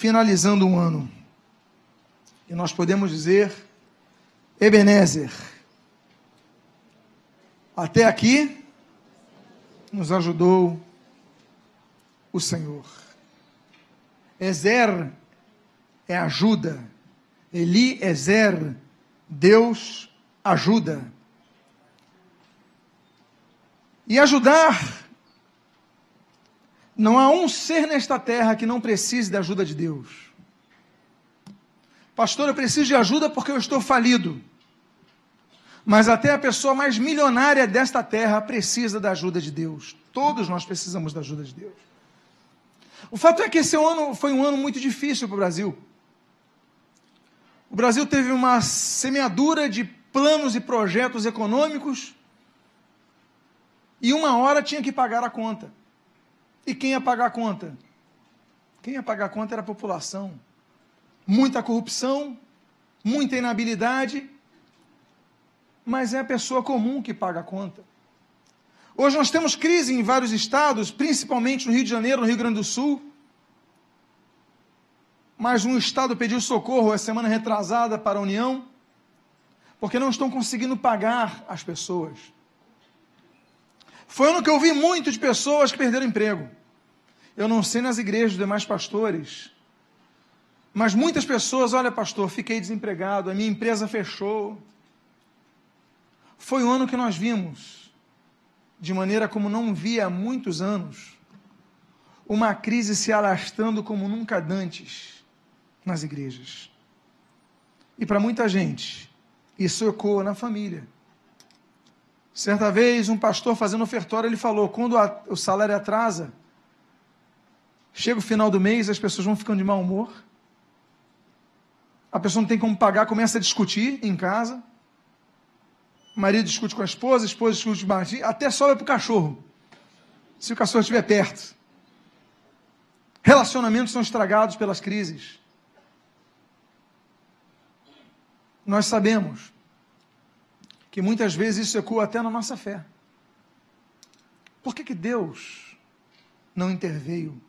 finalizando um ano. E nós podemos dizer, Ebenezer, até aqui nos ajudou o Senhor. Ezer é ajuda. Eli Ezer, Deus ajuda. E ajudar, não há um ser nesta terra que não precise da ajuda de Deus. Pastor, eu preciso de ajuda porque eu estou falido. Mas até a pessoa mais milionária desta terra precisa da ajuda de Deus. Todos nós precisamos da ajuda de Deus. O fato é que esse ano foi um ano muito difícil para o Brasil. O Brasil teve uma semeadura de planos e projetos econômicos e uma hora tinha que pagar a conta. E quem ia pagar a conta? Quem ia pagar a conta era a população. Muita corrupção, muita inabilidade, mas é a pessoa comum que paga a conta. Hoje nós temos crise em vários estados, principalmente no Rio de Janeiro, no Rio Grande do Sul. Mas um estado pediu socorro a semana retrasada para a União, porque não estão conseguindo pagar as pessoas. Foi ano que eu vi muito de pessoas que perderam emprego. Eu não sei nas igrejas dos demais pastores, mas muitas pessoas, olha, pastor, fiquei desempregado, a minha empresa fechou. Foi o ano que nós vimos, de maneira como não via há muitos anos, uma crise se alastrando como nunca antes nas igrejas. E para muita gente, isso ecoa na família. Certa vez, um pastor fazendo ofertório, ele falou: quando a, o salário atrasa, chega o final do mês, as pessoas vão ficando de mau humor. A pessoa não tem como pagar, começa a discutir em casa. O marido discute com a esposa, a esposa discute com o marido, até sobe para o cachorro, se o cachorro estiver perto. Relacionamentos são estragados pelas crises. Nós sabemos que muitas vezes isso ecoa até na nossa fé. Por que, que Deus não interveio?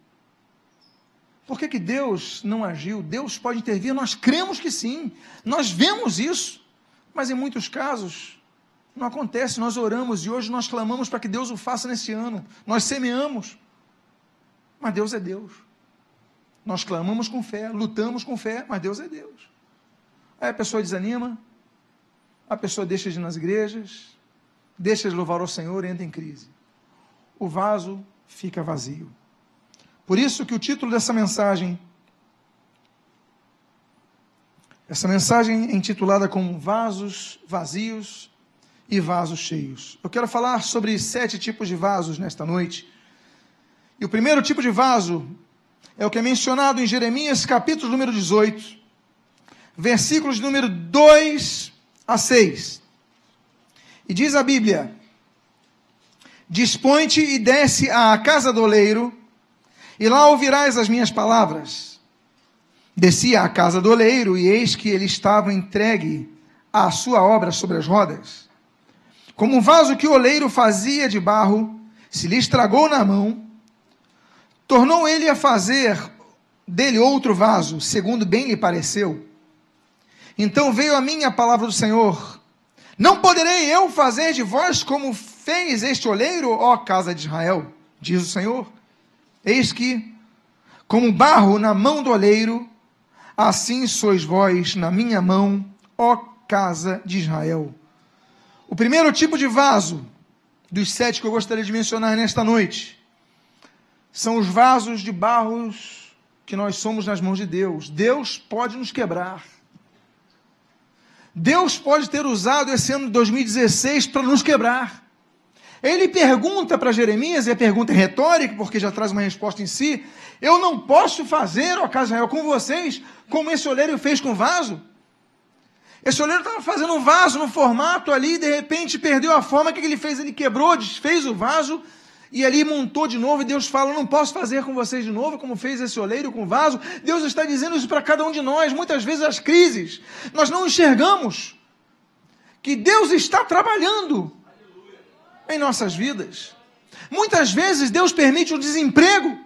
Por que, que Deus não agiu? Deus pode intervir, nós cremos que sim, nós vemos isso, mas em muitos casos não acontece. Nós oramos e hoje nós clamamos para que Deus o faça nesse ano, nós semeamos, mas Deus é Deus. Nós clamamos com fé, lutamos com fé, mas Deus é Deus. Aí a pessoa desanima, a pessoa deixa de ir nas igrejas, deixa de louvar ao Senhor e entra em crise. O vaso fica vazio. Por isso que o título dessa mensagem, essa mensagem é intitulada como Vasos Vazios e Vasos Cheios. Eu quero falar sobre sete tipos de vasos nesta noite. E o primeiro tipo de vaso é o que é mencionado em Jeremias, capítulo número 18, versículos número 2 a 6. E diz a Bíblia: Dispõe-te e desce à casa do oleiro, e lá ouvirás as minhas palavras. Desci à casa do oleiro, e eis que ele estava entregue à sua obra sobre as rodas. Como um vaso que o oleiro fazia de barro, se lhe estragou na mão, tornou ele a fazer dele outro vaso, segundo bem lhe pareceu. Então veio a mim a palavra do Senhor: Não poderei eu fazer de vós como fez este oleiro, ó casa de Israel, diz o Senhor. Eis que, como barro na mão do oleiro, assim sois vós na minha mão, ó casa de Israel. O primeiro tipo de vaso, dos sete que eu gostaria de mencionar nesta noite, são os vasos de barros que nós somos nas mãos de Deus. Deus pode nos quebrar. Deus pode ter usado esse ano de 2016 para nos quebrar. Ele pergunta para Jeremias, e a pergunta é retórica, porque já traz uma resposta em si: Eu não posso fazer, ó casa Israel, com vocês, como esse oleiro fez com o vaso? Esse oleiro estava fazendo um vaso no formato ali, e de repente perdeu a forma. O que ele fez? Ele quebrou, desfez o vaso e ali montou de novo, e Deus fala: Não posso fazer com vocês de novo, como fez esse oleiro com o vaso. Deus está dizendo isso para cada um de nós. Muitas vezes as crises, nós não enxergamos que Deus está trabalhando em nossas vidas. Muitas vezes Deus permite o desemprego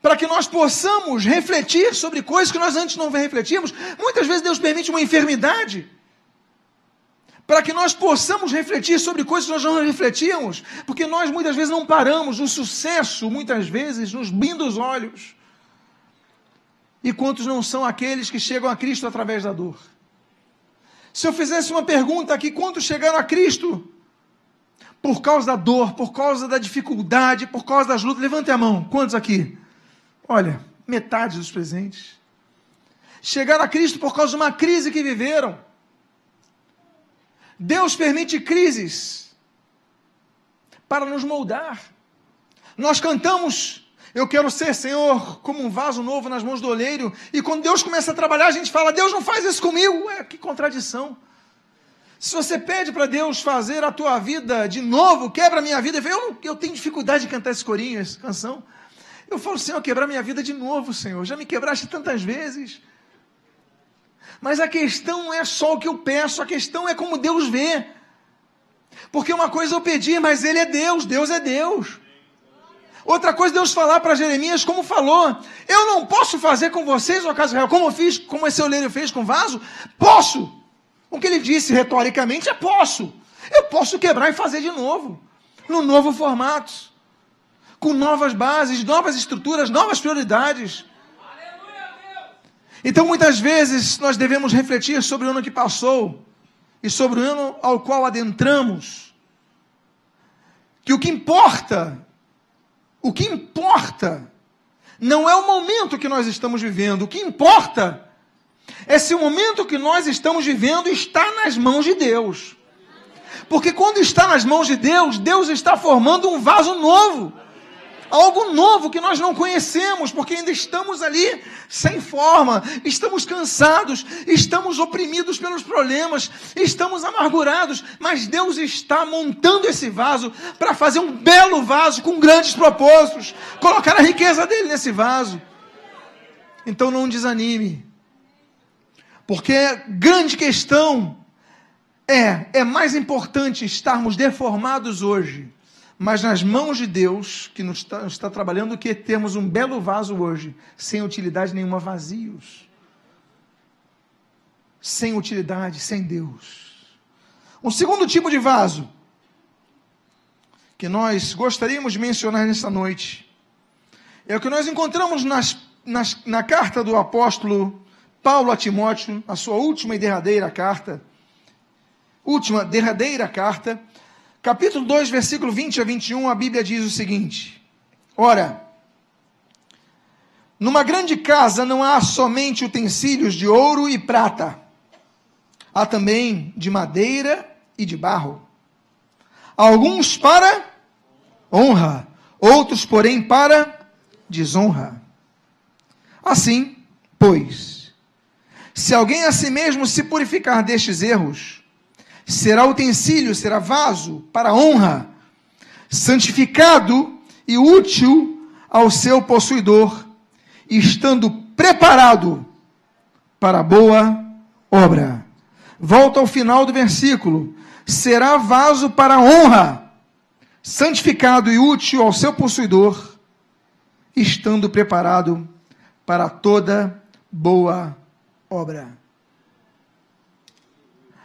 para que nós possamos refletir sobre coisas que nós antes não refletíamos. Muitas vezes Deus permite uma enfermidade para que nós possamos refletir sobre coisas que nós não refletíamos, porque nós muitas vezes não paramos, o sucesso muitas vezes nos brinda os olhos. E quantos não são aqueles que chegam a Cristo através da dor? Se eu fizesse uma pergunta aqui, quantos chegaram a Cristo por causa da dor, por causa da dificuldade, por causa das lutas? Levante a mão. Quantos aqui? Olha, metade dos presentes. Chegaram a Cristo por causa de uma crise que viveram. Deus permite crises para nos moldar. Nós cantamos, eu quero ser, Senhor, como um vaso novo nas mãos do olheiro, e quando Deus começa a trabalhar, a gente fala, Deus não faz isso comigo. Ué, que contradição. Se você pede para Deus fazer a tua vida de novo, quebra a minha vida, eu, não, eu tenho dificuldade de cantar esse corinho, essa canção. Eu falo, Senhor, quebrar minha vida de novo, Senhor. Já me quebraste tantas vezes. Mas a questão não é só o que eu peço, a questão é como Deus vê. Porque uma coisa eu pedi, mas Ele é Deus, Deus é Deus. Outra coisa Deus falar para Jeremias, como falou, eu não posso fazer com vocês, ó casa real, como eu fiz, como esse oleiro fez com o vaso, posso. O que ele disse retoricamente é posso. Eu posso quebrar e fazer de novo, no novo formato com novas bases, novas estruturas, novas prioridades. Então, muitas vezes, nós devemos refletir sobre o ano que passou e sobre o ano ao qual adentramos. Que o que importa, o que importa, não é o momento que nós estamos vivendo, o que importa se o momento que nós estamos vivendo está nas mãos de Deus. Porque quando está nas mãos de Deus, Deus está formando um vaso novo. Algo novo que nós não conhecemos, porque ainda estamos ali sem forma, estamos cansados, estamos oprimidos pelos problemas, estamos amargurados, mas Deus está montando esse vaso para fazer um belo vaso com grandes propósitos, colocar a riqueza dele nesse vaso. Então não desanime, porque grande questão é, é mais importante estarmos deformados hoje mas nas mãos de Deus, que nos está, está trabalhando, que temos um belo vaso hoje, sem utilidade nenhuma, vazios. Sem utilidade, sem Deus. Um segundo tipo de vaso, que nós gostaríamos de mencionar nessa noite, é o que nós encontramos nas, nas, na carta do apóstolo Paulo a Timóteo, a sua última e derradeira carta, última, derradeira carta, capítulo 2, versículo 20 a 21, a Bíblia diz o seguinte: Ora, numa grande casa não há somente utensílios de ouro e prata, há também de madeira e de barro. Alguns para honra, outros, porém, para desonra. Assim, pois, se alguém a si mesmo se purificar destes erros, será utensílio, será vaso para honra, santificado e útil ao seu possuidor, estando preparado para boa obra. Volta ao final do versículo: será vaso para honra, santificado e útil ao seu possuidor, estando preparado para toda boa obra.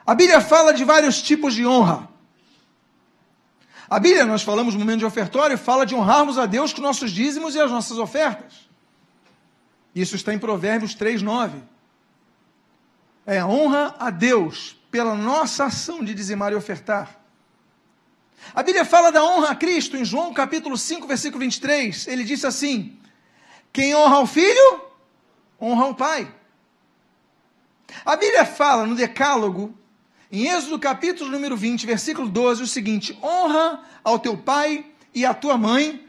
A Bíblia fala de vários tipos de honra. A Bíblia, nós falamos no momento de ofertório, fala de honrarmos a Deus com nossos dízimos e as nossas ofertas. Isso está em Provérbios 3, 9. É a honra a Deus pela nossa ação de dizimar e ofertar. A Bíblia fala da honra a Cristo em João capítulo 5, versículo 23. Ele disse assim: Quem honra o filho, honra o pai. A Bíblia fala no Decálogo em Êxodo capítulo número 20, versículo 12, o seguinte: honra ao teu pai e à tua mãe,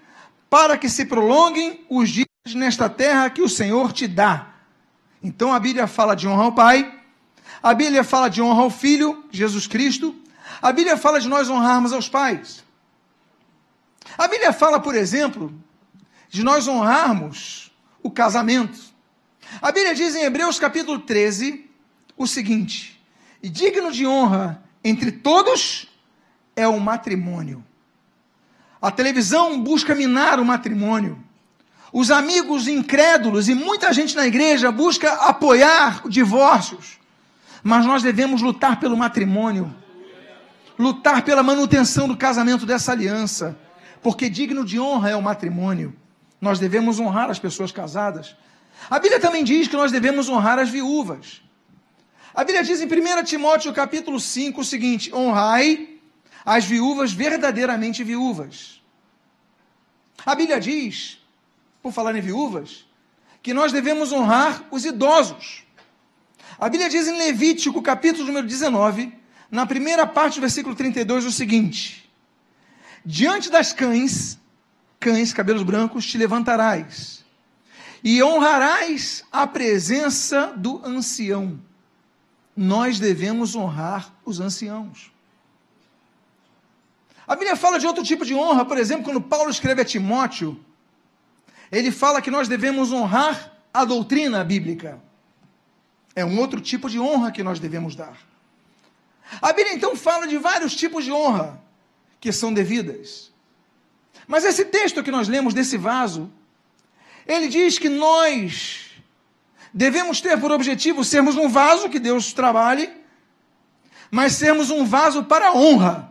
para que se prolonguem os dias nesta terra que o Senhor te dá. Então a Bíblia fala de honra ao pai, a Bíblia fala de honra ao filho, Jesus Cristo, a Bíblia fala de nós honrarmos aos pais. A Bíblia fala, por exemplo, de nós honrarmos o casamento. A Bíblia diz em Hebreus capítulo 13 o seguinte: e digno de honra entre todos é o matrimônio. A televisão busca minar o matrimônio. Os amigos incrédulos e muita gente na igreja busca apoiar divórcios, mas nós devemos lutar pelo matrimônio, lutar pela manutenção do casamento dessa aliança, porque digno de honra é o matrimônio. Nós devemos honrar as pessoas casadas. A Bíblia também diz que nós devemos honrar as viúvas. A Bíblia diz em 1 Timóteo capítulo 5 o seguinte: honrai as viúvas verdadeiramente viúvas. A Bíblia diz, por falar em viúvas, que nós devemos honrar os idosos. A Bíblia diz em Levítico, capítulo número 19, na primeira parte do versículo 32, o seguinte: Diante das cães, cães, cabelos brancos, te levantarás, e honrarás a presença do ancião. Nós devemos honrar os anciãos. A Bíblia fala de outro tipo de honra, por exemplo, quando Paulo escreve a Timóteo, ele fala que nós devemos honrar a doutrina bíblica. É um outro tipo de honra que nós devemos dar. A Bíblia então fala de vários tipos de honra que são devidas. Mas esse texto que nós lemos desse vaso, ele diz que nós devemos ter por objetivo sermos um vaso que Deus trabalhe, mas sermos um vaso para a honra.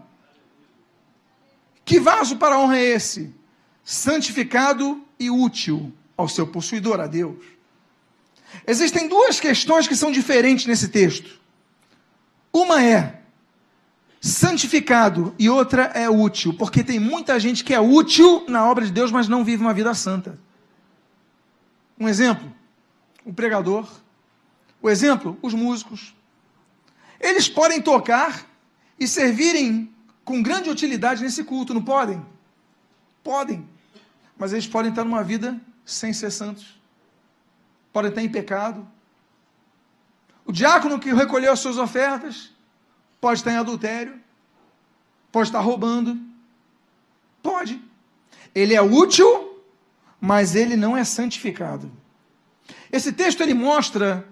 Que vaso para a honra é esse? Santificado e útil ao seu possuidor, a Deus. Existem duas questões que são diferentes nesse texto. Uma é santificado e outra é útil, porque tem muita gente que é útil na obra de Deus, mas não vive uma vida santa. Um exemplo, o pregador. O exemplo, os músicos. Eles podem tocar e servirem com grande utilidade nesse culto, não podem? Podem. Mas eles podem estar numa vida sem ser santos. Podem estar em pecado. O diácono que recolheu as suas ofertas pode estar em adultério. Pode estar roubando. Pode. Ele é útil, mas ele não é santificado. Esse texto ele mostra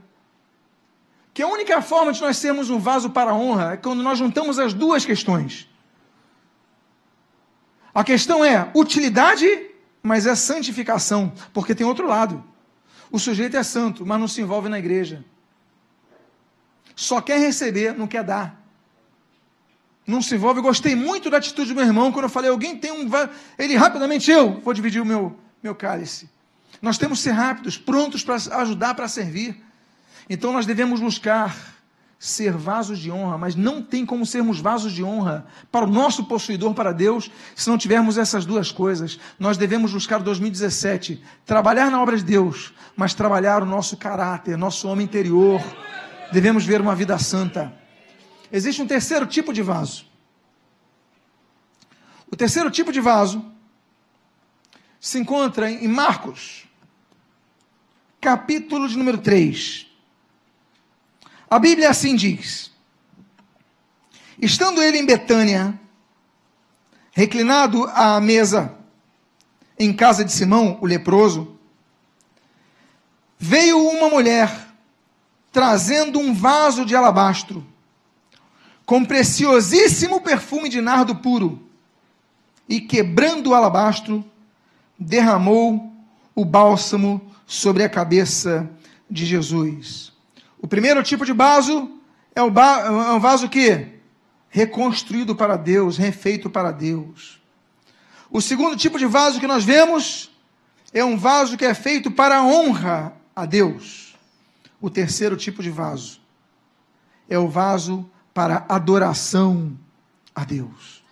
que a única forma de nós sermos um vaso para a honra é quando nós juntamos as duas questões. A questão é utilidade, mas é santificação, porque tem outro lado. O sujeito é santo, mas não se envolve na igreja. Só quer receber, não quer dar. Não se envolve. Gostei muito da atitude do meu irmão quando eu falei: alguém tem um. Ele rapidamente, eu vou dividir o meu, meu cálice. Nós temos que ser rápidos, prontos para ajudar, para servir. Então nós devemos buscar ser vasos de honra, mas não tem como sermos vasos de honra para o nosso possuidor, para Deus, se não tivermos essas duas coisas. Nós devemos buscar 2017, trabalhar na obra de Deus, mas trabalhar o nosso caráter, nosso homem interior. Devemos ver uma vida santa. Existe um terceiro tipo de vaso. O terceiro tipo de vaso se encontra em Marcos, capítulo de número 3. A Bíblia assim diz: Estando ele em Betânia, reclinado à mesa em casa de Simão, o leproso, veio uma mulher trazendo um vaso de alabastro com preciosíssimo perfume de nardo puro e quebrando o alabastro, derramou o bálsamo sobre a cabeça de Jesus. O primeiro tipo de vaso é, é um vaso que reconstruído para Deus, refeito para Deus. O segundo tipo de vaso que nós vemos é um vaso que é feito para honra a Deus. O terceiro tipo de vaso é o vaso para adoração a Deus.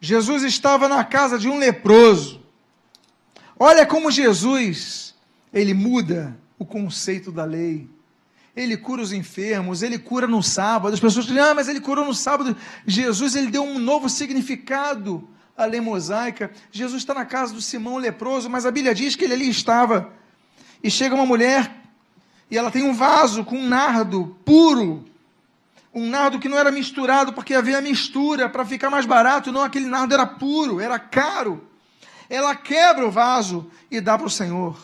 Jesus estava na casa de um leproso. Olha como Jesus, ele muda o conceito da lei. Ele cura os enfermos, ele cura no sábado. As pessoas dizem, ah, mas ele curou no sábado. Jesus, ele deu um novo significado à lei mosaica. Jesus está na casa do Simão leproso, mas a Bíblia diz que ele ali estava. E chega uma mulher, e ela tem um vaso com um nardo puro. Um nardo que não era misturado, porque havia mistura para ficar mais barato. Não, aquele nardo era puro, era caro. Ela quebra o vaso e dá para o Senhor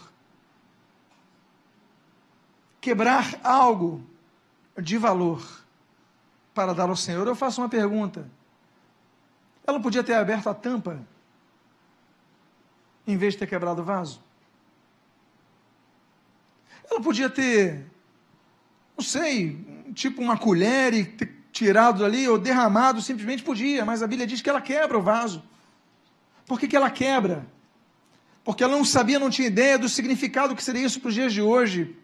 quebrar algo de valor para dar ao Senhor, eu faço uma pergunta. Ela podia ter aberto a tampa em vez de ter quebrado o vaso? Ela podia ter, não sei, tipo uma colher e ter tirado ali ou derramado, simplesmente podia, mas a Bíblia diz que ela quebra o vaso. Por que, que ela quebra? Porque ela não sabia, não tinha ideia do significado que seria isso para os dias de hoje.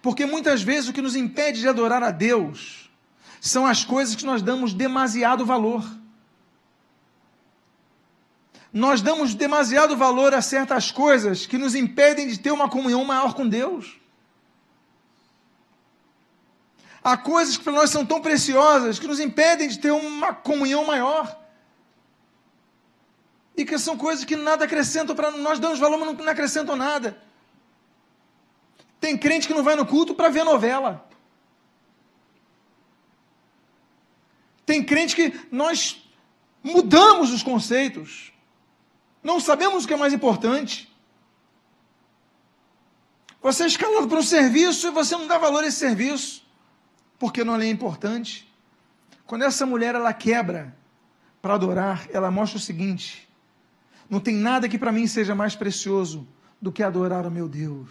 Porque muitas vezes o que nos impede de adorar a Deus são as coisas que nós damos demasiado valor. Nós damos demasiado valor a certas coisas que nos impedem de ter uma comunhão maior com Deus. Há coisas que para nós são tão preciosas que nos impedem de ter uma comunhão maior. E que são coisas que nada acrescentam para nós, damos valor, mas não acrescentam nada. Tem crente que não vai no culto para ver novela. Tem crente que nós mudamos os conceitos. Não sabemos o que é mais importante. Você é escalado para um serviço e você não dá valor a esse serviço porque não é importante. Quando essa mulher ela quebra para adorar, ela mostra o seguinte: não tem nada que para mim seja mais precioso do que adorar o meu Deus.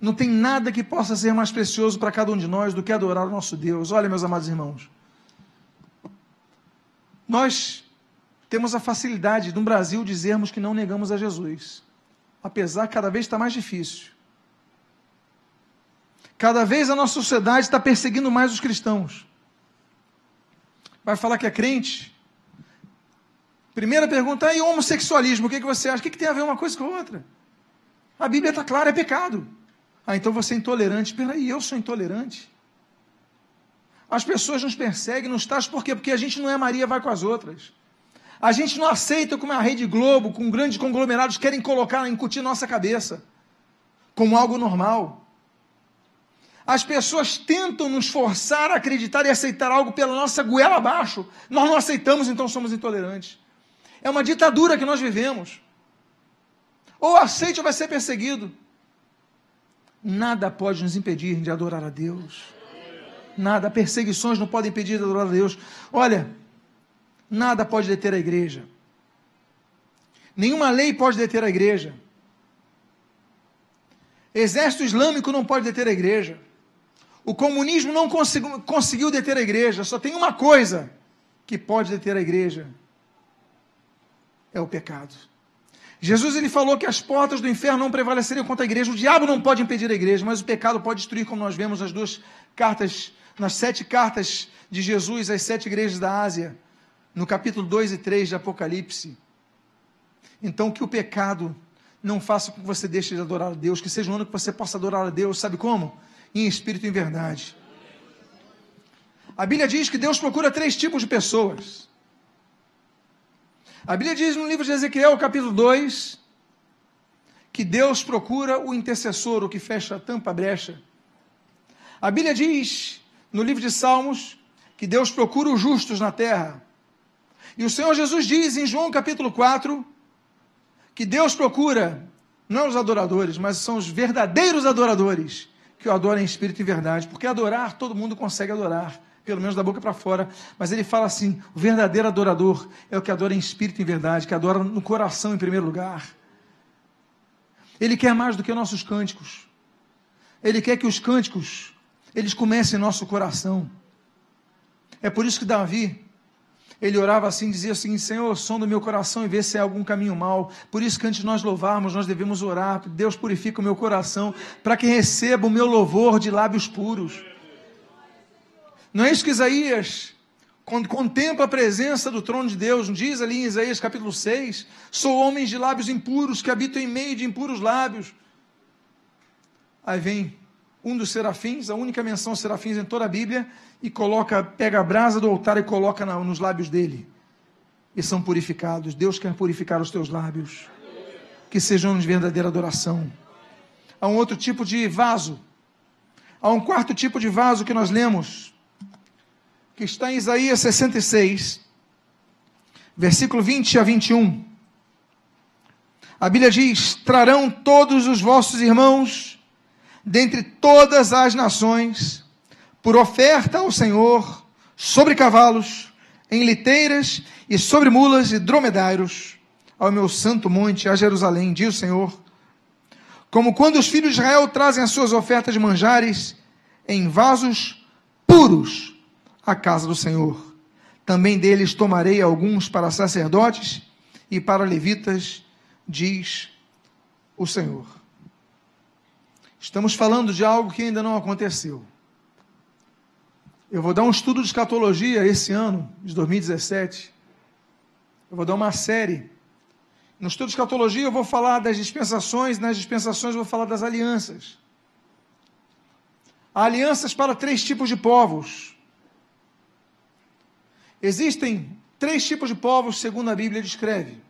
Não tem nada que possa ser mais precioso para cada um de nós do que adorar o nosso Deus. Olha, meus amados irmãos, nós temos a facilidade no Brasil dizermos que não negamos a Jesus, apesar que cada vez está mais difícil. Cada vez a nossa sociedade está perseguindo mais os cristãos. Vai falar que é crente? Primeira pergunta, e o homossexualismo? O que, que você acha? O que, que tem a ver uma coisa com a outra? A Bíblia está clara, é pecado. Ah, então você é intolerante. Peraí, eu sou intolerante. As pessoas nos perseguem, nos taxam, por quê? Porque a gente não é Maria, vai com as outras. A gente não aceita como a Rede Globo, com grandes conglomerados, querem colocar, incutir nossa cabeça como algo normal. As pessoas tentam nos forçar a acreditar e aceitar algo pela nossa goela abaixo. Nós não aceitamos, então somos intolerantes. É uma ditadura que nós vivemos. Ou aceite ou vai ser perseguido. Nada pode nos impedir de adorar a Deus. Nada, perseguições não podem impedir de adorar a Deus. Olha, nada pode deter a igreja. Nenhuma lei pode deter a igreja. Exército Islâmico não pode deter a igreja. O comunismo não conseguiu, conseguiu deter a igreja. Só tem uma coisa que pode deter a igreja: é o pecado. Jesus ele falou que as portas do inferno não prevaleceriam contra a igreja. O diabo não pode impedir a igreja, mas o pecado pode destruir, como nós vemos nas duas cartas, nas sete cartas de Jesus às sete igrejas da Ásia, no capítulo 2 e 3 de Apocalipse. Então, que o pecado não faça com que você deixe de adorar a Deus, que seja um ano que você possa adorar a Deus, sabe como? em espírito e em verdade. A Bíblia diz que Deus procura três tipos de pessoas. A Bíblia diz no livro de Ezequiel, capítulo 2, que Deus procura o intercessor, o que fecha a tampa, a brecha. A Bíblia diz no livro de Salmos que Deus procura os justos na terra. E o Senhor Jesus diz em João capítulo 4 que Deus procura não os adoradores, mas são os verdadeiros adoradores que o adora em espírito e verdade. Porque adorar, todo mundo consegue adorar, pelo menos da boca para fora. Mas ele fala assim: o verdadeiro adorador é o que adora em espírito e verdade, que adora no coração em primeiro lugar. Ele quer mais do que nossos cânticos. Ele quer que os cânticos eles comecem em nosso coração. É por isso que Davi ele orava assim, dizia assim: Senhor, som do meu coração e vê se há algum caminho mal. Por isso que antes de nós louvarmos, nós devemos orar. Deus purifica o meu coração para que receba o meu louvor de lábios puros. Não é isso que Isaías, quando contempla a presença do trono de Deus, diz ali em Isaías capítulo 6: Sou homem de lábios impuros que habitam em meio de impuros lábios. Aí vem um dos serafins, a única menção serafins em toda a Bíblia, e coloca, pega a brasa do altar e coloca na, nos lábios dele. E são purificados. Deus quer purificar os teus lábios. Que sejam de verdadeira adoração. Há um outro tipo de vaso. Há um quarto tipo de vaso que nós lemos, que está em Isaías 66, versículo 20 a 21. A Bíblia diz: Trarão todos os vossos irmãos dentre todas as nações, por oferta ao Senhor, sobre cavalos, em liteiras e sobre mulas e dromedários, ao meu santo monte, a Jerusalém, diz o Senhor. Como quando os filhos de Israel trazem as suas ofertas de manjares em vasos puros à casa do Senhor. Também deles tomarei alguns para sacerdotes e para levitas, diz o Senhor. Estamos falando de algo que ainda não aconteceu. Eu vou dar um estudo de escatologia esse ano, de 2017. Eu vou dar uma série. No estudo de escatologia eu vou falar das dispensações, nas dispensações eu vou falar das alianças. Há alianças para três tipos de povos. Existem três tipos de povos, segundo a Bíblia descreve.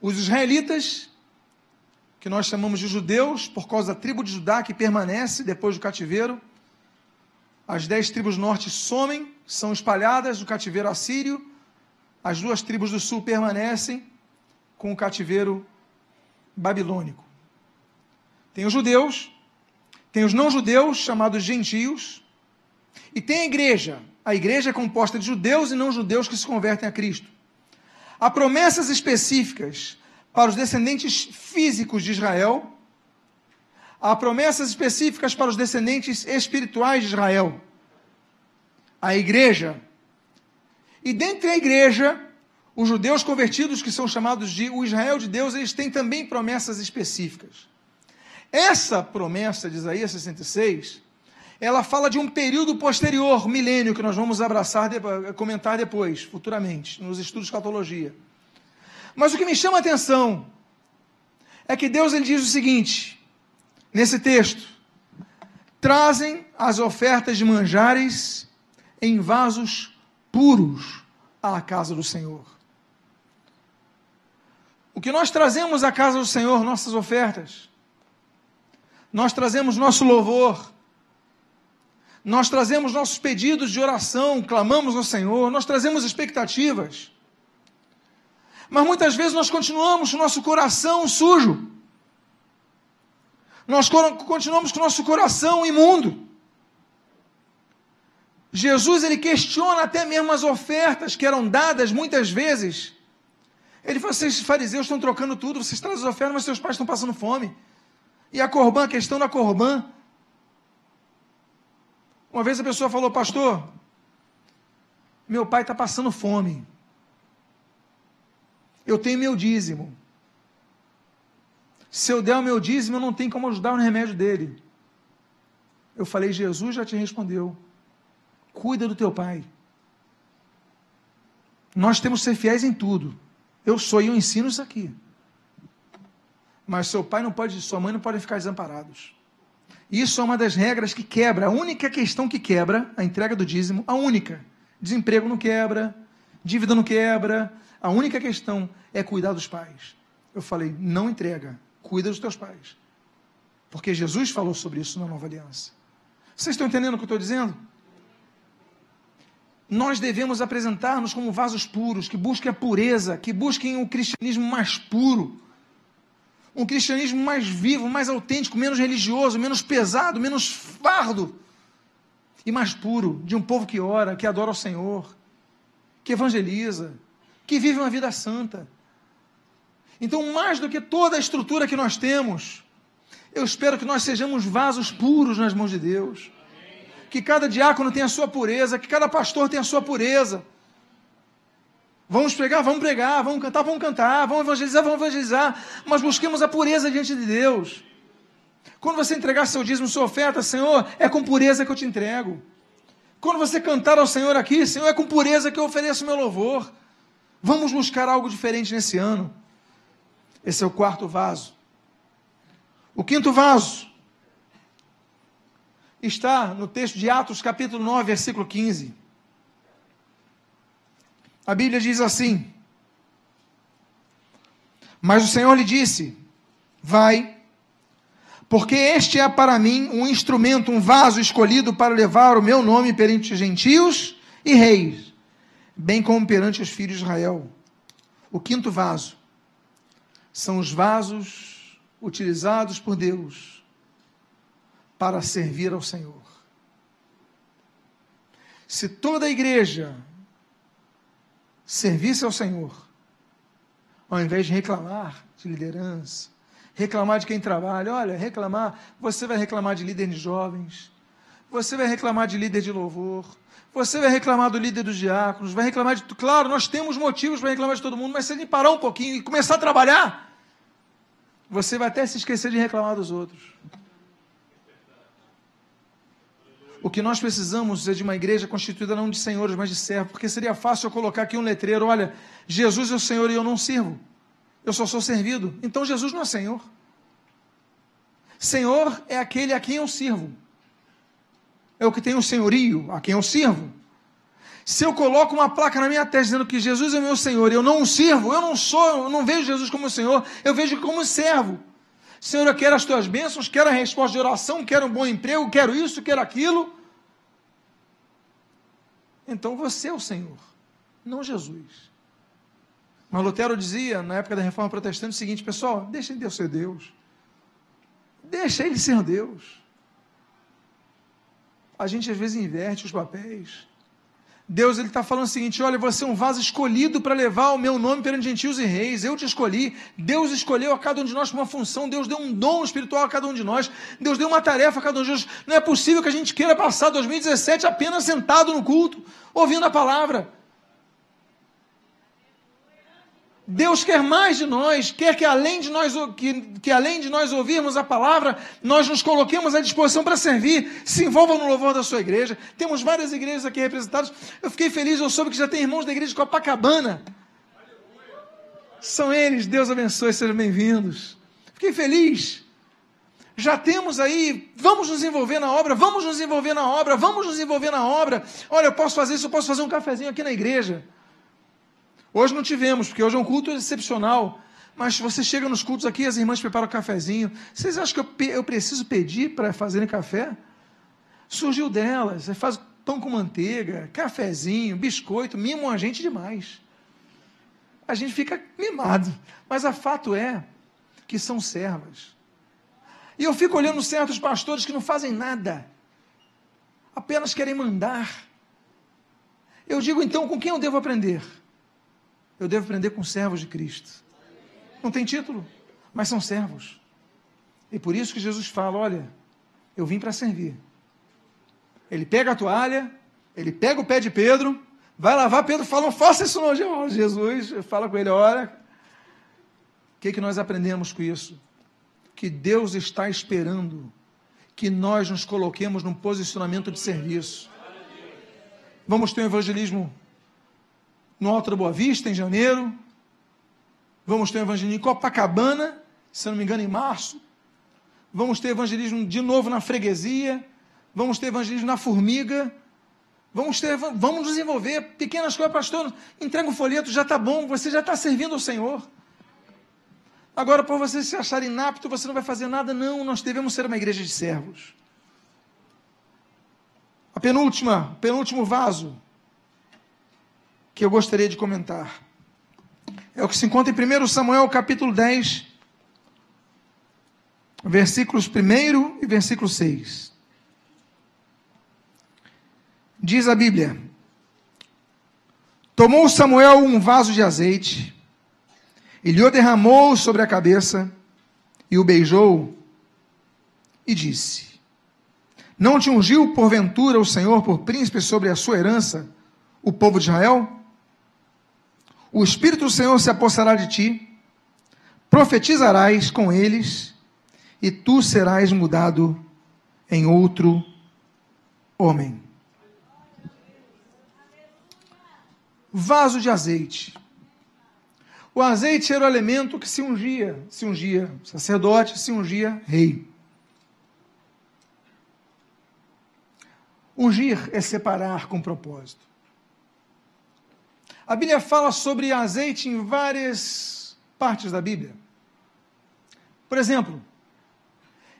Os israelitas, que nós chamamos de judeus, por causa da tribo de Judá que permanece depois do cativeiro. As dez tribos norte somem, são espalhadas do cativeiro assírio. As duas tribos do sul permanecem com o cativeiro babilônico. Tem os judeus, tem os não-judeus, chamados gentios, e tem a igreja. A igreja é composta de judeus e não-judeus que se convertem a Cristo. Há promessas específicas para os descendentes físicos de Israel, há promessas específicas para os descendentes espirituais de Israel, a igreja. E dentre a igreja, os judeus convertidos, que são chamados de o Israel de Deus, eles têm também promessas específicas. Essa promessa de Isaías 66, ela fala de um período posterior, milênio, que nós vamos abraçar, comentar depois, futuramente, nos estudos de catologia. Mas o que me chama a atenção é que Deus ele diz o seguinte, nesse texto: trazem as ofertas de manjares em vasos puros à casa do Senhor. O que nós trazemos à casa do Senhor, nossas ofertas, nós trazemos nosso louvor, nós trazemos nossos pedidos de oração, clamamos ao Senhor, nós trazemos expectativas. Mas muitas vezes nós continuamos com o nosso coração sujo. Nós continuamos com o nosso coração imundo. Jesus ele questiona até mesmo as ofertas que eram dadas muitas vezes. Ele fala: vocês fariseus estão trocando tudo, vocês trazem as ofertas, mas seus pais estão passando fome. E a corbã, a questão da corbã. Uma vez a pessoa falou, pastor, meu pai está passando fome eu tenho meu dízimo. Se eu der o meu dízimo, eu não tenho como ajudar no remédio dele. Eu falei, Jesus já te respondeu. Cuida do teu pai. Nós temos que ser fiéis em tudo. Eu sou e eu ensino isso aqui. Mas seu pai não pode, sua mãe não podem ficar desamparados. Isso é uma das regras que quebra, a única questão que quebra a entrega do dízimo, a única. Desemprego não quebra, dívida não quebra, a única questão é cuidar dos pais. Eu falei, não entrega, cuida dos teus pais. Porque Jesus falou sobre isso na nova aliança. Vocês estão entendendo o que eu estou dizendo? Nós devemos apresentar-nos como vasos puros, que busquem a pureza, que busquem um cristianismo mais puro, um cristianismo mais vivo, mais autêntico, menos religioso, menos pesado, menos fardo e mais puro, de um povo que ora, que adora o Senhor, que evangeliza, que vive uma vida santa. Então, mais do que toda a estrutura que nós temos, eu espero que nós sejamos vasos puros nas mãos de Deus. Que cada diácono tenha a sua pureza, que cada pastor tenha a sua pureza. Vamos pregar, vamos pregar, vamos cantar, vamos cantar, vamos evangelizar, vamos evangelizar, mas busquemos a pureza diante de Deus. Quando você entregar seu dízimo, sua oferta, Senhor, é com pureza que eu te entrego. Quando você cantar ao Senhor aqui, Senhor, é com pureza que eu ofereço meu louvor. Vamos buscar algo diferente nesse ano. Esse é o quarto vaso. O quinto vaso está no texto de Atos, capítulo 9, versículo 15. A Bíblia diz assim: Mas o Senhor lhe disse: Vai, porque este é para mim um instrumento, um vaso escolhido para levar o meu nome perante gentios e reis bem como perante os filhos de Israel. O quinto vaso são os vasos utilizados por Deus para servir ao Senhor. Se toda a igreja servisse ao Senhor, ao invés de reclamar de liderança, reclamar de quem trabalha, olha, reclamar, você vai reclamar de líder de jovens, você vai reclamar de líder de louvor, você vai reclamar do líder dos diáconos, vai reclamar de. Claro, nós temos motivos para reclamar de todo mundo, mas se ele parar um pouquinho e começar a trabalhar, você vai até se esquecer de reclamar dos outros. O que nós precisamos é de uma igreja constituída não de senhores, mas de servos, porque seria fácil eu colocar aqui um letreiro: olha, Jesus é o Senhor e eu não sirvo, eu só sou servido. Então Jesus não é Senhor. Senhor é aquele a quem eu sirvo é o que tem o senhorio, a quem eu sirvo. Se eu coloco uma placa na minha testa dizendo que Jesus é meu Senhor e eu não o sirvo, eu não sou, eu não vejo Jesus como Senhor, eu vejo como servo. Senhor, eu quero as tuas bênçãos, quero a resposta de oração, quero um bom emprego, quero isso, quero aquilo. Então você é o Senhor, não Jesus. Mas Lutero dizia, na época da reforma protestante, o seguinte: pessoal, deixem Deus ser Deus. Deixa ele ser Deus a gente às vezes inverte os papéis. Deus ele está falando o seguinte: olha, você é um vaso escolhido para levar o meu nome perante gentios e reis. Eu te escolhi. Deus escolheu a cada um de nós para uma função. Deus deu um dom espiritual a cada um de nós. Deus deu uma tarefa a cada um de nós. Não é possível que a gente queira passar 2017 apenas sentado no culto, ouvindo a palavra. Deus quer mais de nós, quer que além de nós, que, que além de nós ouvirmos a palavra, nós nos coloquemos à disposição para servir. Se envolva no louvor da sua igreja. Temos várias igrejas aqui representadas. Eu fiquei feliz, eu soube que já tem irmãos da igreja de Copacabana. São eles, Deus abençoe, sejam bem-vindos. Fiquei feliz. Já temos aí, vamos nos envolver na obra, vamos nos envolver na obra, vamos nos envolver na obra. Olha, eu posso fazer isso, eu posso fazer um cafezinho aqui na igreja. Hoje não tivemos, porque hoje é um culto excepcional. Mas você chega nos cultos aqui, as irmãs preparam cafezinho. Vocês acham que eu, eu preciso pedir para fazerem café? Surgiu delas. Você faz pão com manteiga, cafezinho, biscoito, mimam a gente demais. A gente fica mimado. Mas a fato é que são servas. E eu fico olhando certos pastores que não fazem nada, apenas querem mandar. Eu digo então, com quem eu devo aprender? Eu devo aprender com servos de Cristo. Não tem título, mas são servos. E por isso que Jesus fala: olha, eu vim para servir. Ele pega a toalha, ele pega o pé de Pedro, vai lavar, Pedro fala, não faça isso não, Jesus fala com ele, olha, o que, que nós aprendemos com isso? Que Deus está esperando que nós nos coloquemos num posicionamento de serviço. Vamos ter um evangelismo no Alto da Boa Vista, em janeiro. Vamos ter evangelismo em Copacabana, se não me engano, em março. Vamos ter evangelismo de novo na freguesia. Vamos ter evangelismo na formiga. Vamos ter, vamos nos envolver. Pequenas coisas, pastor. Entrega um folheto, já está bom, você já está servindo ao Senhor. Agora, por você se achar inapto, você não vai fazer nada. Não, nós devemos ser uma igreja de servos. A penúltima, penúltimo vaso que eu gostaria de comentar. É o que se encontra em 1 Samuel capítulo 10, versículos 1 e versículo 6. Diz a Bíblia: Tomou Samuel um vaso de azeite, e lhe o derramou sobre a cabeça, e o beijou, e disse: Não te ungiu porventura o Senhor por príncipe sobre a sua herança, o povo de Israel? O Espírito do Senhor se apossará de ti, profetizarás com eles, e tu serás mudado em outro homem. Vaso de azeite. O azeite era o elemento que se ungia, se ungia sacerdote, se ungia rei. Ungir é separar com propósito. A Bíblia fala sobre azeite em várias partes da Bíblia. Por exemplo,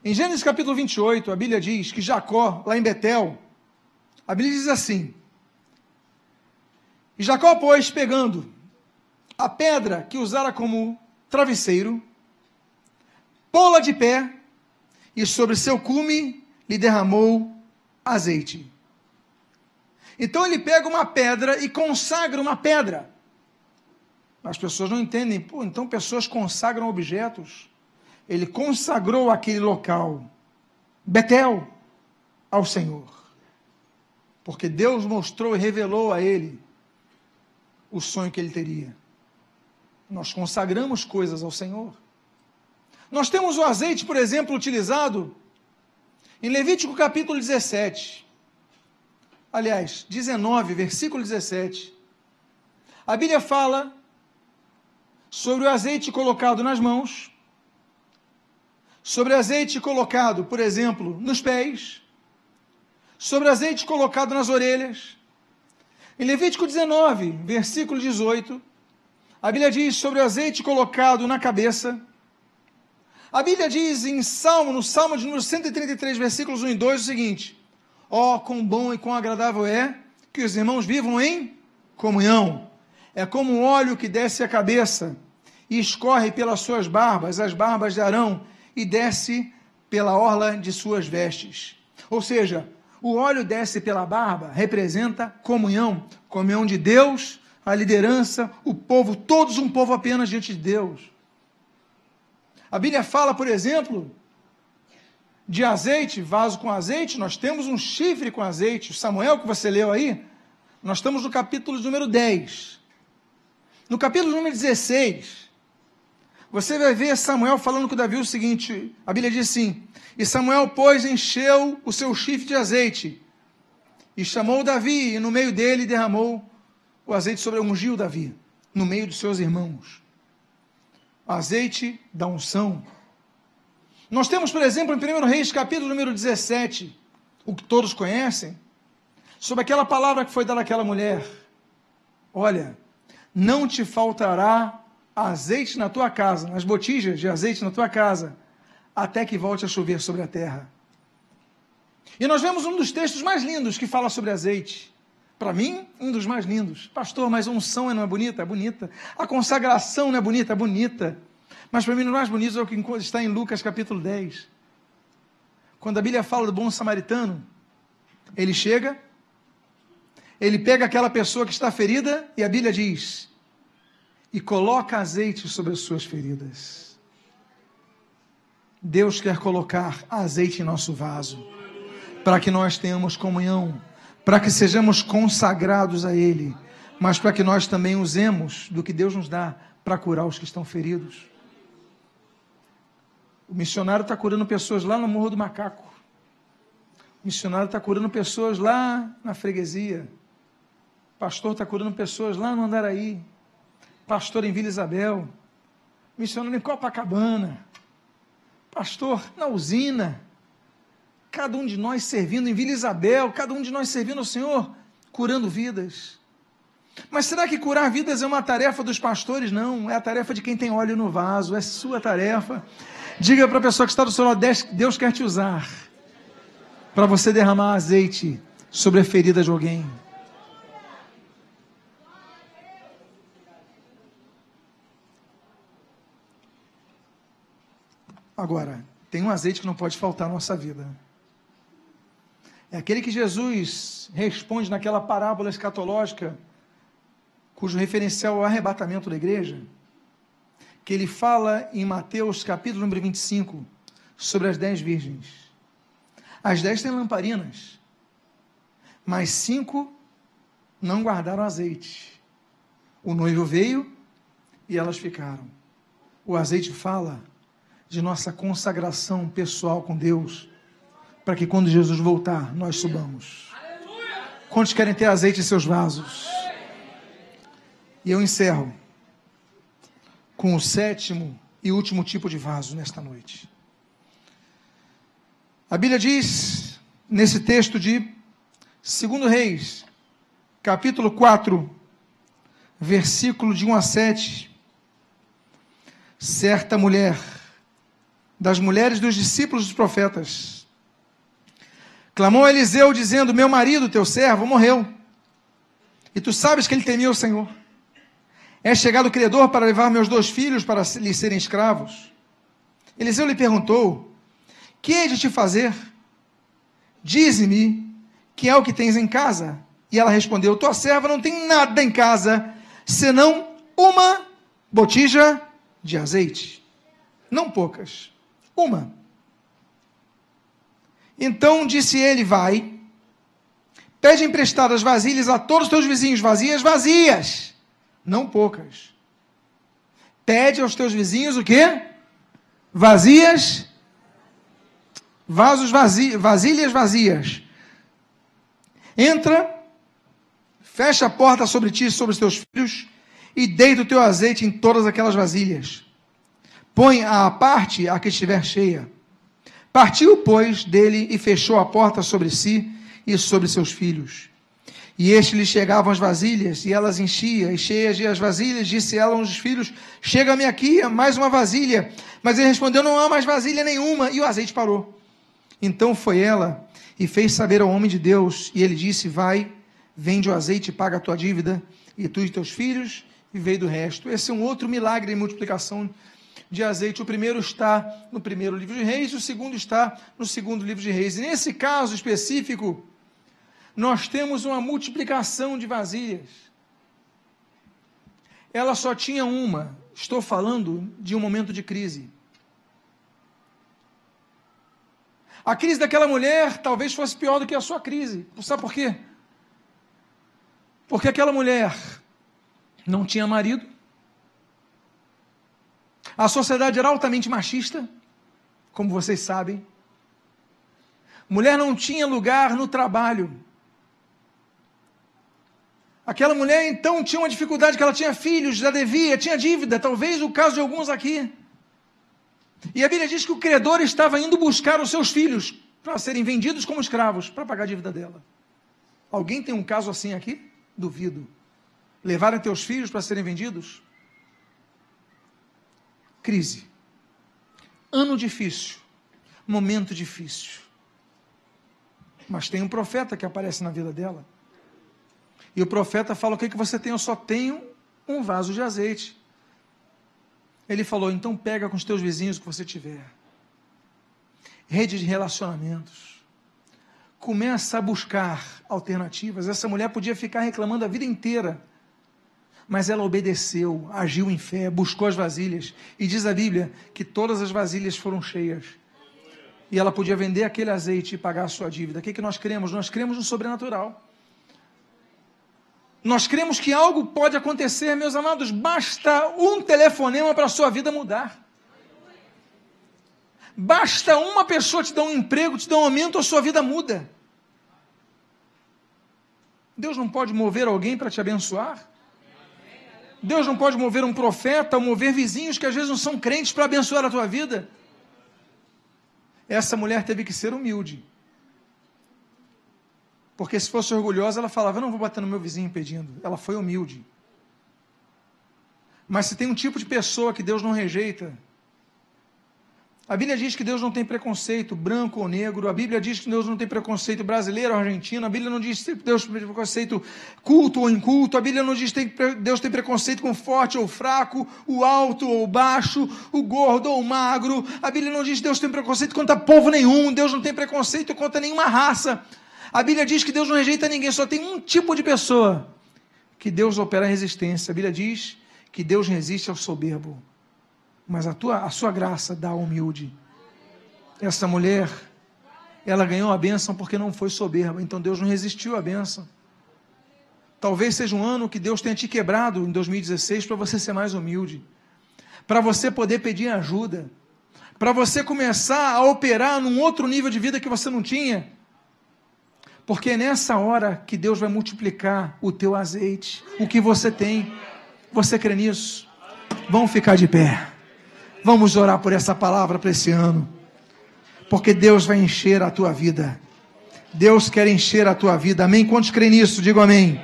em Gênesis capítulo 28, a Bíblia diz que Jacó, lá em Betel, a Bíblia diz assim: E Jacó, pois, pegando a pedra que usara como travesseiro, pô-la de pé, e sobre seu cume lhe derramou azeite. Então ele pega uma pedra e consagra uma pedra. As pessoas não entendem, pô, então pessoas consagram objetos. Ele consagrou aquele local, Betel, ao Senhor. Porque Deus mostrou e revelou a ele o sonho que ele teria. Nós consagramos coisas ao Senhor. Nós temos o azeite, por exemplo, utilizado em Levítico capítulo 17. Aliás, 19, versículo 17. A Bíblia fala sobre o azeite colocado nas mãos, sobre o azeite colocado, por exemplo, nos pés, sobre o azeite colocado nas orelhas. Em Levítico 19, versículo 18, a Bíblia diz sobre o azeite colocado na cabeça, a Bíblia diz em Salmo, no Salmo de número 133, versículos 1 e 2, o seguinte: Ó, oh, quão bom e quão agradável é que os irmãos vivam em comunhão. É como um óleo que desce a cabeça e escorre pelas suas barbas, as barbas de Arão, e desce pela orla de suas vestes. Ou seja, o óleo desce pela barba, representa comunhão, comunhão de Deus, a liderança, o povo, todos um povo apenas diante de Deus. A Bíblia fala, por exemplo, de azeite, vaso com azeite, nós temos um chifre com azeite. O Samuel que você leu aí, nós estamos no capítulo número 10. No capítulo número 16, você vai ver Samuel falando com Davi o seguinte: a Bíblia diz assim: E Samuel, pois, encheu o seu chifre de azeite, e chamou Davi, e no meio dele derramou o azeite sobre ungiu Davi, no meio dos seus irmãos azeite da unção. Nós temos, por exemplo, em 1 Reis, capítulo número 17, o que todos conhecem, sobre aquela palavra que foi dada àquela mulher: Olha, não te faltará azeite na tua casa, nas botijas de azeite na tua casa, até que volte a chover sobre a terra. E nós vemos um dos textos mais lindos que fala sobre azeite. Para mim, um dos mais lindos. Pastor, mas a unção não é bonita? É bonita. A consagração não é bonita? É bonita. Mas para mim, o mais bonito é o que está em Lucas capítulo 10. Quando a Bíblia fala do bom samaritano, ele chega, ele pega aquela pessoa que está ferida e a Bíblia diz: e coloca azeite sobre as suas feridas. Deus quer colocar azeite em nosso vaso, para que nós tenhamos comunhão para que sejamos consagrados a Ele, mas para que nós também usemos do que Deus nos dá para curar os que estão feridos. O missionário está curando pessoas lá no Morro do Macaco. O missionário está curando pessoas lá na freguesia. O pastor está curando pessoas lá no Andaraí. Pastor em Vila Isabel. Missionário em Copacabana. Pastor na usina cada um de nós servindo em Vila Isabel, cada um de nós servindo ao Senhor, curando vidas. Mas será que curar vidas é uma tarefa dos pastores? Não, é a tarefa de quem tem óleo no vaso, é sua tarefa. Diga para a pessoa que está do seu lado, Deus quer te usar para você derramar azeite sobre a ferida de alguém. Agora, tem um azeite que não pode faltar na nossa vida. É aquele que Jesus responde naquela parábola escatológica, cujo referencial é o arrebatamento da igreja, que ele fala em Mateus capítulo número 25, sobre as dez virgens. As dez têm lamparinas, mas cinco não guardaram azeite. O noivo veio e elas ficaram. O azeite fala de nossa consagração pessoal com Deus para que quando Jesus voltar, nós subamos. Quantos querem ter azeite em seus vasos? E eu encerro com o sétimo e último tipo de vaso nesta noite. A Bíblia diz, nesse texto de 2 Reis, capítulo 4, versículo de 1 a 7, certa mulher, das mulheres dos discípulos dos profetas, Clamou Eliseu, dizendo: Meu marido, teu servo, morreu. E tu sabes que ele temia o Senhor. É chegado o credor para levar meus dois filhos para lhe serem escravos. Eliseu lhe perguntou: Que hei de te fazer? Dize-me que é o que tens em casa. E ela respondeu: Tua serva não tem nada em casa, senão uma botija de azeite. Não poucas, uma. Então disse ele: Vai, pede emprestadas vasilhas a todos os teus vizinhos, vazias, vazias, não poucas. Pede aos teus vizinhos o quê? Vazias, vasos vazios, vasilhas vazias. Entra, fecha a porta sobre ti e sobre os teus filhos, e deita o teu azeite em todas aquelas vasilhas. Põe à parte a que estiver cheia. Partiu, pois, dele e fechou a porta sobre si e sobre seus filhos. E este lhe chegavam as vasilhas, e elas enchia, e cheias de as vasilhas, disse ela a dos filhos: Chega-me aqui, mais uma vasilha. Mas ele respondeu: Não há mais vasilha nenhuma. E o azeite parou. Então foi ela e fez saber ao homem de Deus, e ele disse: Vai, vende o azeite e paga a tua dívida, e tu e teus filhos, e veio do resto. Esse é um outro milagre de multiplicação de azeite. O primeiro está no primeiro livro de Reis, o segundo está no segundo livro de Reis. E nesse caso específico, nós temos uma multiplicação de vasilhas. Ela só tinha uma. Estou falando de um momento de crise. A crise daquela mulher talvez fosse pior do que a sua crise. Sabe por quê? Porque aquela mulher não tinha marido. A sociedade era altamente machista, como vocês sabem. Mulher não tinha lugar no trabalho. Aquela mulher então tinha uma dificuldade que ela tinha filhos, já devia, tinha dívida, talvez o caso de alguns aqui. E a Bíblia diz que o credor estava indo buscar os seus filhos para serem vendidos como escravos, para pagar a dívida dela. Alguém tem um caso assim aqui? Duvido. Levaram teus filhos para serem vendidos? Crise. Ano difícil. Momento difícil. Mas tem um profeta que aparece na vida dela. E o profeta fala: O que, que você tem? Eu só tenho um vaso de azeite. Ele falou: Então pega com os teus vizinhos que você tiver. Rede de relacionamentos. Começa a buscar alternativas. Essa mulher podia ficar reclamando a vida inteira. Mas ela obedeceu, agiu em fé, buscou as vasilhas. E diz a Bíblia que todas as vasilhas foram cheias. E ela podia vender aquele azeite e pagar a sua dívida. O que, que nós cremos? Nós cremos no sobrenatural. Nós cremos que algo pode acontecer, meus amados, basta um telefonema para a sua vida mudar. Basta uma pessoa te dar um emprego, te dar um aumento, a sua vida muda. Deus não pode mover alguém para te abençoar? Deus não pode mover um profeta ou mover vizinhos que às vezes não são crentes para abençoar a tua vida? Essa mulher teve que ser humilde. Porque se fosse orgulhosa, ela falava: Eu não vou bater no meu vizinho pedindo. Ela foi humilde. Mas se tem um tipo de pessoa que Deus não rejeita, a Bíblia diz que Deus não tem preconceito branco ou negro. A Bíblia diz que Deus não tem preconceito brasileiro ou argentino. A Bíblia não diz que Deus tem preconceito culto ou inculto. A Bíblia não diz que Deus tem preconceito com forte ou fraco, o alto ou baixo, o gordo ou magro. A Bíblia não diz que Deus tem preconceito contra povo nenhum. Deus não tem preconceito contra nenhuma raça. A Bíblia diz que Deus não rejeita ninguém, só tem um tipo de pessoa que Deus opera resistência. A Bíblia diz que Deus resiste ao soberbo, mas a, tua, a sua graça dá ao humilde. Essa mulher, ela ganhou a bênção porque não foi soberba, então Deus não resistiu à bênção. Talvez seja um ano que Deus tenha te quebrado em 2016 para você ser mais humilde, para você poder pedir ajuda, para você começar a operar num outro nível de vida que você não tinha. Porque é nessa hora que Deus vai multiplicar o teu azeite, o que você tem. Você crê nisso? Vamos ficar de pé. Vamos orar por essa palavra para esse ano. Porque Deus vai encher a tua vida. Deus quer encher a tua vida. Amém? Quantos creem nisso? Digo amém.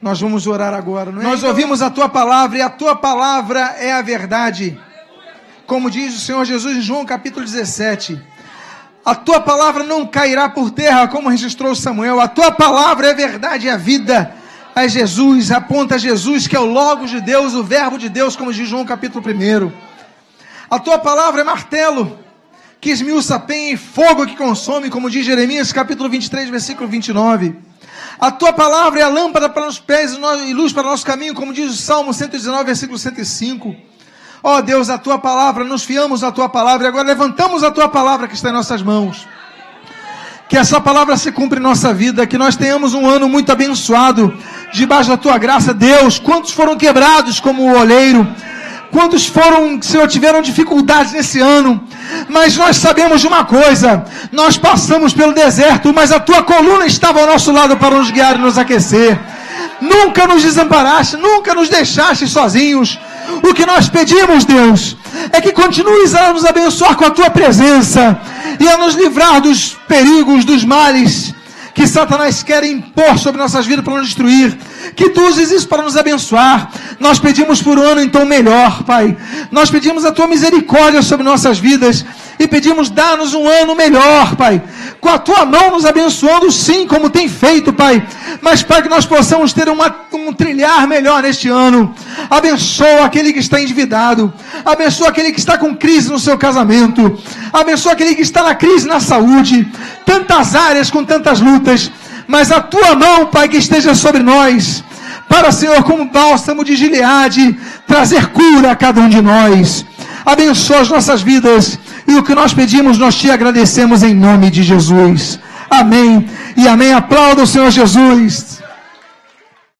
Nós vamos orar agora. É? Nós ouvimos a tua palavra e a tua palavra é a verdade. Como diz o Senhor Jesus em João capítulo 17. A tua palavra não cairá por terra, como registrou Samuel. A tua palavra é verdade e a vida. É Jesus, aponta a Jesus, que é o Logos de Deus, o Verbo de Deus, como diz João capítulo 1. A tua palavra é martelo, que esmiuça penha e fogo que consome, como diz Jeremias capítulo 23, versículo 29. A tua palavra é a lâmpada para os pés e luz para o nosso caminho, como diz o Salmo 119, versículo 105. Ó oh Deus, a tua palavra, nos fiamos à tua palavra e agora levantamos a tua palavra que está em nossas mãos. Que essa palavra se cumpra em nossa vida, que nós tenhamos um ano muito abençoado, debaixo da tua graça, Deus. Quantos foram quebrados como o oleiro? Quantos foram, Senhor, tiveram dificuldades nesse ano? Mas nós sabemos de uma coisa: nós passamos pelo deserto, mas a tua coluna estava ao nosso lado para nos guiar e nos aquecer. Nunca nos desamparaste, nunca nos deixaste sozinhos. O que nós pedimos, Deus, é que continues a nos abençoar com a tua presença e a nos livrar dos perigos, dos males que Satanás quer impor sobre nossas vidas para nos destruir. Que tu uses isso para nos abençoar. Nós pedimos por um ano então melhor, Pai. Nós pedimos a tua misericórdia sobre nossas vidas e pedimos dar-nos um ano melhor, Pai. Com a tua mão nos abençoando, sim, como tem feito, Pai. Mas, Pai, que nós possamos ter uma, um trilhar melhor neste ano. Abençoa aquele que está endividado. Abençoa aquele que está com crise no seu casamento. Abençoa aquele que está na crise na saúde. Tantas áreas com tantas lutas. Mas a tua mão, Pai, que esteja sobre nós. Para, Senhor, como bálsamo de Gileade, trazer cura a cada um de nós. Abençoa as nossas vidas. E o que nós pedimos, nós te agradecemos em nome de Jesus. Amém. E amém. Aplauda o Senhor Jesus.